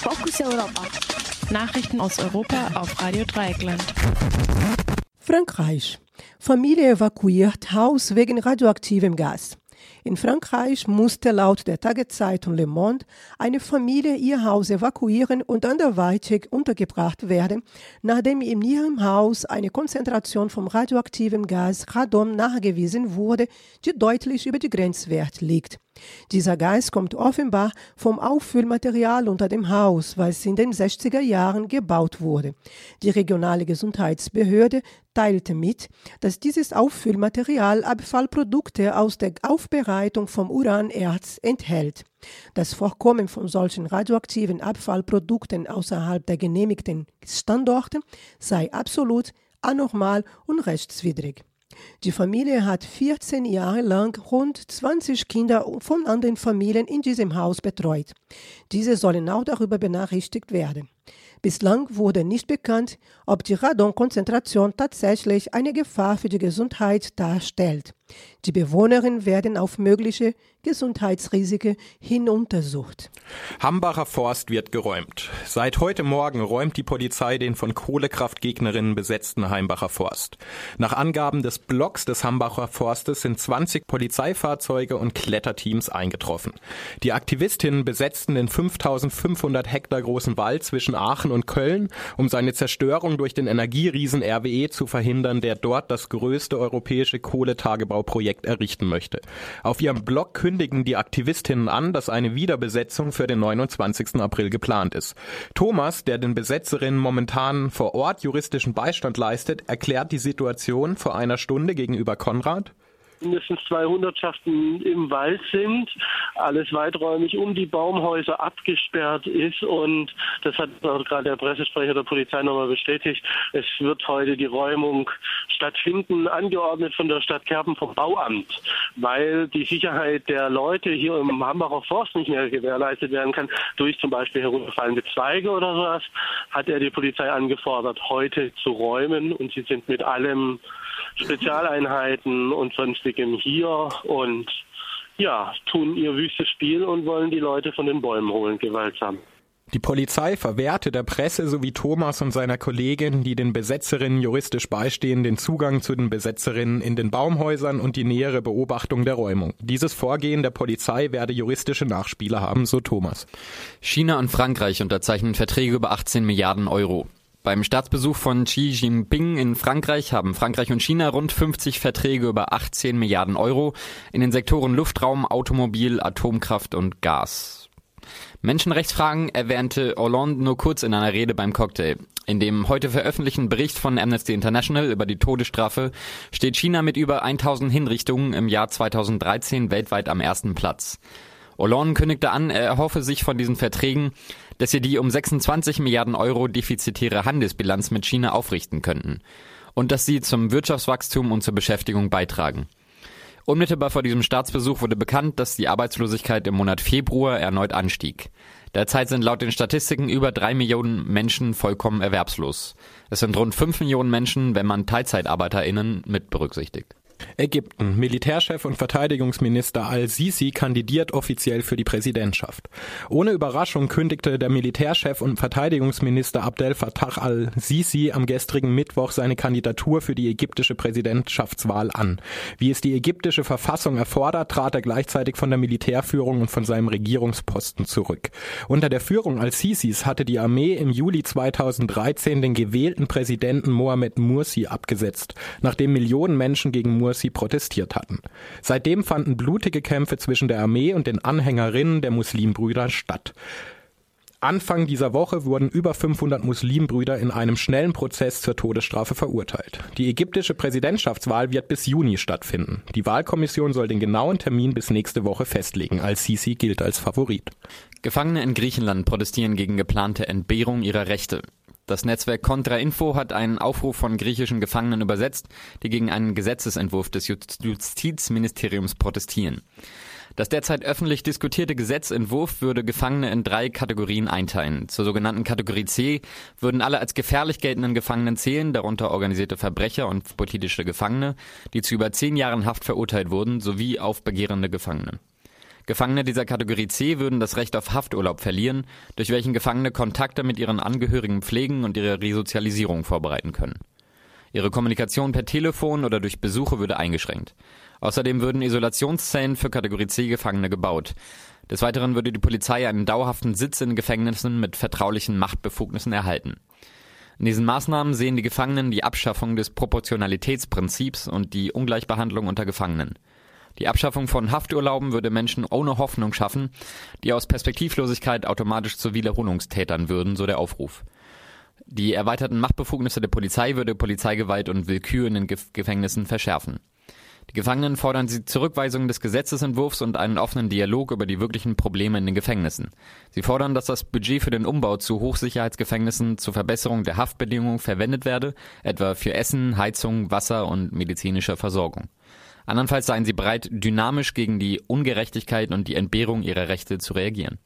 Fokus Europa. Nachrichten aus Europa auf Radio Dreieckland. Frankreich. Familie evakuiert Haus wegen radioaktivem Gas. In Frankreich musste laut der Tageszeitung Le Monde eine Familie ihr Haus evakuieren und anderweitig untergebracht werden, nachdem in ihrem Haus eine Konzentration vom radioaktiven Gas Radon nachgewiesen wurde, die deutlich über die Grenzwert liegt. Dieser Gas kommt offenbar vom Auffüllmaterial unter dem Haus, was in den 60er Jahren gebaut wurde. Die regionale Gesundheitsbehörde teilte mit, dass dieses Auffüllmaterial Abfallprodukte aus der Aufbereitung vom Uranerz enthält. Das Vorkommen von solchen radioaktiven Abfallprodukten außerhalb der genehmigten Standorte sei absolut anormal und rechtswidrig. Die Familie hat 14 Jahre lang rund 20 Kinder von anderen Familien in diesem Haus betreut. Diese sollen auch darüber benachrichtigt werden. Bislang wurde nicht bekannt, ob die Radonkonzentration tatsächlich eine Gefahr für die Gesundheit darstellt. Die Bewohnerinnen werden auf mögliche Gesundheitsrisiken hin untersucht. Hambacher Forst wird geräumt. Seit heute Morgen räumt die Polizei den von Kohlekraftgegnerinnen besetzten Heimbacher Forst. Nach Angaben des Blocks des Hambacher Forstes sind 20 Polizeifahrzeuge und Kletterteams eingetroffen. Die Aktivistinnen besetzten den 5500 Hektar großen Wald zwischen Aachen und Köln, um seine Zerstörung durch den Energieriesen RWE zu verhindern, der dort das größte europäische Kohletagebauprojekt errichten möchte. Auf ihrem Blog kündigen die Aktivistinnen an, dass eine Wiederbesetzung für den 29. April geplant ist. Thomas, der den Besetzerinnen momentan vor Ort juristischen Beistand leistet, erklärt die Situation vor einer Stunde gegenüber Konrad mindestens zwei Hundertschaften im Wald sind, alles weiträumig um die Baumhäuser abgesperrt ist und das hat auch gerade der Pressesprecher der Polizei nochmal bestätigt. Es wird heute die Räumung stattfinden, angeordnet von der Stadt Kerpen vom Bauamt, weil die Sicherheit der Leute hier im Hambacher Forst nicht mehr gewährleistet werden kann durch zum Beispiel herunterfallende Zweige oder sowas, hat er die Polizei angefordert, heute zu räumen und sie sind mit allem Spezialeinheiten und sonstigem hier und ja, tun ihr wüstes Spiel und wollen die Leute von den Bäumen holen, gewaltsam. Die Polizei verwehrte der Presse sowie Thomas und seiner Kollegin, die den Besetzerinnen juristisch beistehen, den Zugang zu den Besetzerinnen in den Baumhäusern und die nähere Beobachtung der Räumung. Dieses Vorgehen der Polizei werde juristische Nachspiele haben, so Thomas. China und Frankreich unterzeichnen Verträge über 18 Milliarden Euro. Beim Staatsbesuch von Xi Jinping in Frankreich haben Frankreich und China rund 50 Verträge über 18 Milliarden Euro in den Sektoren Luftraum, Automobil, Atomkraft und Gas. Menschenrechtsfragen erwähnte Hollande nur kurz in einer Rede beim Cocktail. In dem heute veröffentlichten Bericht von Amnesty International über die Todesstrafe steht China mit über 1000 Hinrichtungen im Jahr 2013 weltweit am ersten Platz. Hollande kündigte an, er erhoffe sich von diesen Verträgen, dass sie die um 26 Milliarden Euro defizitäre Handelsbilanz mit China aufrichten könnten und dass sie zum Wirtschaftswachstum und zur Beschäftigung beitragen. Unmittelbar vor diesem Staatsbesuch wurde bekannt, dass die Arbeitslosigkeit im Monat Februar erneut anstieg. Derzeit sind laut den Statistiken über drei Millionen Menschen vollkommen erwerbslos. Es sind rund fünf Millionen Menschen, wenn man TeilzeitarbeiterInnen mit berücksichtigt. Ägypten. Militärchef und Verteidigungsminister al-Sisi kandidiert offiziell für die Präsidentschaft. Ohne Überraschung kündigte der Militärchef und Verteidigungsminister Abdel Fattah al-Sisi am gestrigen Mittwoch seine Kandidatur für die ägyptische Präsidentschaftswahl an. Wie es die ägyptische Verfassung erfordert, trat er gleichzeitig von der Militärführung und von seinem Regierungsposten zurück. Unter der Führung al-Sisis hatte die Armee im Juli 2013 den gewählten Präsidenten Mohamed Mursi abgesetzt, nachdem Millionen Menschen gegen Mursi Mursi protestiert hatten. Seitdem fanden blutige Kämpfe zwischen der Armee und den Anhängerinnen der Muslimbrüder statt. Anfang dieser Woche wurden über 500 Muslimbrüder in einem schnellen Prozess zur Todesstrafe verurteilt. Die ägyptische Präsidentschaftswahl wird bis Juni stattfinden. Die Wahlkommission soll den genauen Termin bis nächste Woche festlegen. Al-Sisi gilt als Favorit. Gefangene in Griechenland protestieren gegen geplante Entbehrung ihrer Rechte. Das Netzwerk Contra-Info hat einen Aufruf von griechischen Gefangenen übersetzt, die gegen einen Gesetzesentwurf des Justizministeriums protestieren. Das derzeit öffentlich diskutierte Gesetzentwurf würde Gefangene in drei Kategorien einteilen. Zur sogenannten Kategorie C würden alle als gefährlich geltenden Gefangenen zählen, darunter organisierte Verbrecher und politische Gefangene, die zu über zehn Jahren Haft verurteilt wurden, sowie aufbegehrende Gefangene. Gefangene dieser Kategorie C würden das Recht auf Hafturlaub verlieren, durch welchen Gefangene Kontakte mit ihren Angehörigen pflegen und ihre Resozialisierung vorbereiten können. Ihre Kommunikation per Telefon oder durch Besuche würde eingeschränkt. Außerdem würden Isolationszellen für Kategorie C Gefangene gebaut. Des Weiteren würde die Polizei einen dauerhaften Sitz in Gefängnissen mit vertraulichen Machtbefugnissen erhalten. In diesen Maßnahmen sehen die Gefangenen die Abschaffung des Proportionalitätsprinzips und die Ungleichbehandlung unter Gefangenen. Die Abschaffung von Hafturlauben würde Menschen ohne Hoffnung schaffen, die aus Perspektivlosigkeit automatisch zu Wiederholungstätern würden, so der Aufruf. Die erweiterten Machtbefugnisse der Polizei würde Polizeigewalt und Willkür in den Gefängnissen verschärfen. Die Gefangenen fordern die Zurückweisung des Gesetzesentwurfs und einen offenen Dialog über die wirklichen Probleme in den Gefängnissen. Sie fordern, dass das Budget für den Umbau zu Hochsicherheitsgefängnissen zur Verbesserung der Haftbedingungen verwendet werde, etwa für Essen, Heizung, Wasser und medizinische Versorgung. Andernfalls seien sie bereit, dynamisch gegen die Ungerechtigkeit und die Entbehrung ihrer Rechte zu reagieren.